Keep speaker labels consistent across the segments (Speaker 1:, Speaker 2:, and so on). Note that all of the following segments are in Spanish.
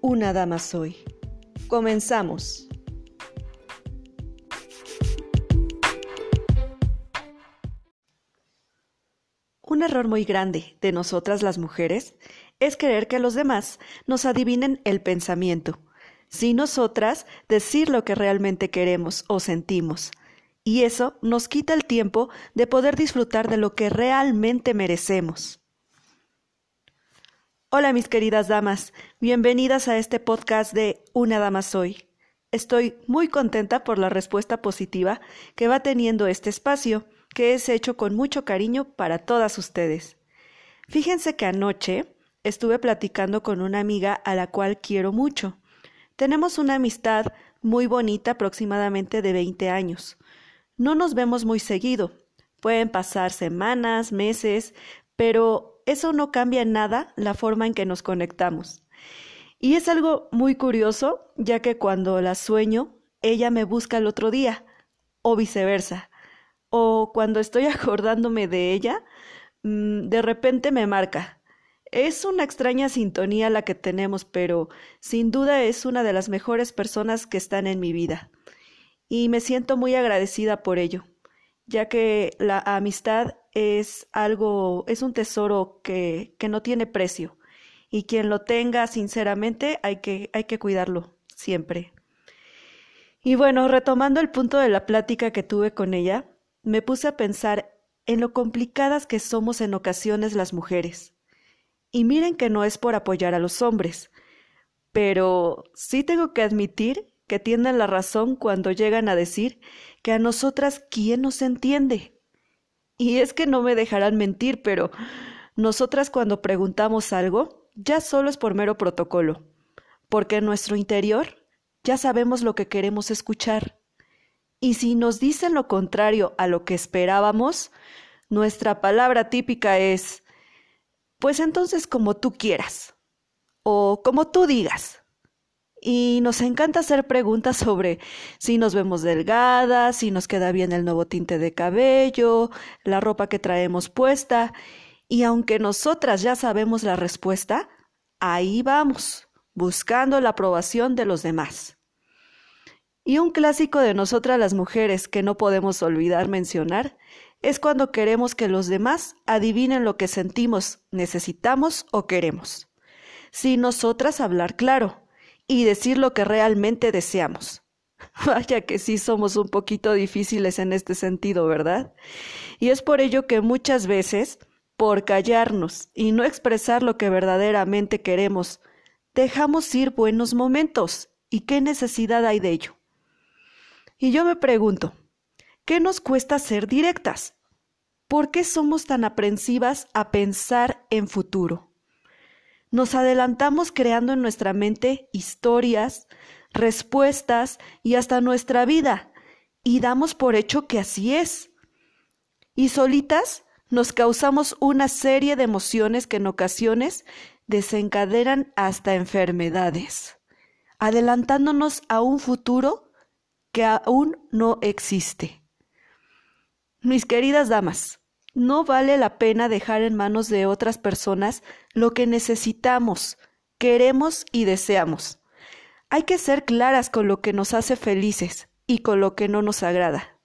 Speaker 1: Una Dama Soy. Comenzamos. Un error muy grande de nosotras las mujeres es creer que los demás nos adivinen el pensamiento, sin nosotras decir lo que realmente queremos o sentimos. Y eso nos quita el tiempo de poder disfrutar de lo que realmente merecemos. Hola mis queridas damas, bienvenidas a este podcast de Una Dama Soy. Estoy muy contenta por la respuesta positiva que va teniendo este espacio, que es hecho con mucho cariño para todas ustedes. Fíjense que anoche estuve platicando con una amiga a la cual quiero mucho. Tenemos una amistad muy bonita, aproximadamente de 20 años. No nos vemos muy seguido. Pueden pasar semanas, meses, pero eso no cambia en nada la forma en que nos conectamos. Y es algo muy curioso, ya que cuando la sueño, ella me busca el otro día, o viceversa. O cuando estoy acordándome de ella, mm, de repente me marca. Es una extraña sintonía la que tenemos, pero sin duda es una de las mejores personas que están en mi vida. Y me siento muy agradecida por ello, ya que la amistad es algo, es un tesoro que, que no tiene precio. Y quien lo tenga, sinceramente, hay que, hay que cuidarlo siempre. Y bueno, retomando el punto de la plática que tuve con ella, me puse a pensar en lo complicadas que somos en ocasiones las mujeres. Y miren que no es por apoyar a los hombres, pero sí tengo que admitir que tienen la razón cuando llegan a decir que a nosotras quién nos entiende. Y es que no me dejarán mentir, pero nosotras cuando preguntamos algo, ya solo es por mero protocolo, porque en nuestro interior ya sabemos lo que queremos escuchar. Y si nos dicen lo contrario a lo que esperábamos, nuestra palabra típica es, pues entonces como tú quieras, o como tú digas. Y nos encanta hacer preguntas sobre si nos vemos delgadas, si nos queda bien el nuevo tinte de cabello, la ropa que traemos puesta. Y aunque nosotras ya sabemos la respuesta, ahí vamos, buscando la aprobación de los demás. Y un clásico de nosotras las mujeres que no podemos olvidar mencionar es cuando queremos que los demás adivinen lo que sentimos, necesitamos o queremos. Sin nosotras hablar claro y decir lo que realmente deseamos. Vaya que sí somos un poquito difíciles en este sentido, ¿verdad? Y es por ello que muchas veces, por callarnos y no expresar lo que verdaderamente queremos, dejamos ir buenos momentos. ¿Y qué necesidad hay de ello? Y yo me pregunto, ¿qué nos cuesta ser directas? ¿Por qué somos tan aprensivas a pensar en futuro? Nos adelantamos creando en nuestra mente historias, respuestas y hasta nuestra vida, y damos por hecho que así es. Y solitas nos causamos una serie de emociones que en ocasiones desencadenan hasta enfermedades, adelantándonos a un futuro que aún no existe. Mis queridas damas, no vale la pena dejar en manos de otras personas lo que necesitamos, queremos y deseamos. Hay que ser claras con lo que nos hace felices y con lo que no nos agrada.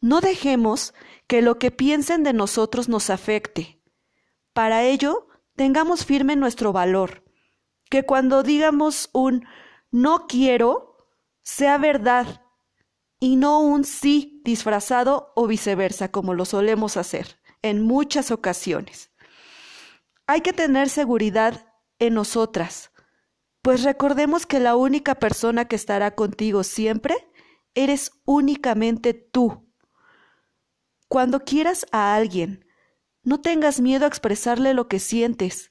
Speaker 1: No dejemos que lo que piensen de nosotros nos afecte. Para ello, tengamos firme nuestro valor, que cuando digamos un no quiero, sea verdad y no un sí disfrazado o viceversa, como lo solemos hacer en muchas ocasiones. Hay que tener seguridad en nosotras, pues recordemos que la única persona que estará contigo siempre eres únicamente tú. Cuando quieras a alguien, no tengas miedo a expresarle lo que sientes.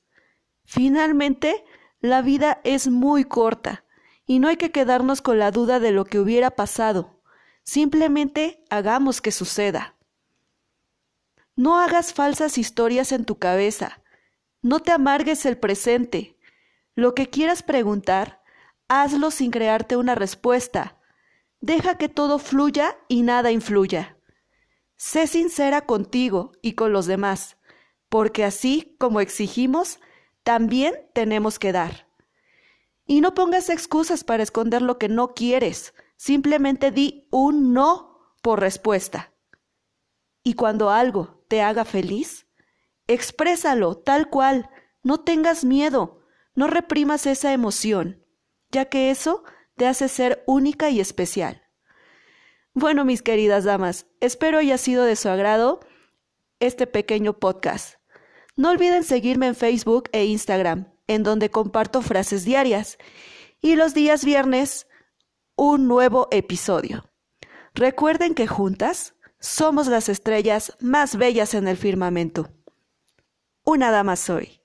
Speaker 1: Finalmente, La vida es muy corta y no hay que quedarnos con la duda de lo que hubiera pasado. Simplemente hagamos que suceda. No hagas falsas historias en tu cabeza. No te amargues el presente. Lo que quieras preguntar, hazlo sin crearte una respuesta. Deja que todo fluya y nada influya. Sé sincera contigo y con los demás, porque así como exigimos, también tenemos que dar. Y no pongas excusas para esconder lo que no quieres, simplemente di un no por respuesta. Y cuando algo te haga feliz, exprésalo tal cual, no tengas miedo, no reprimas esa emoción, ya que eso te hace ser única y especial. Bueno, mis queridas damas, espero haya sido de su agrado este pequeño podcast. No olviden seguirme en Facebook e Instagram, en donde comparto frases diarias, y los días viernes un nuevo episodio. Recuerden que juntas somos las estrellas más bellas en el firmamento. Una dama soy.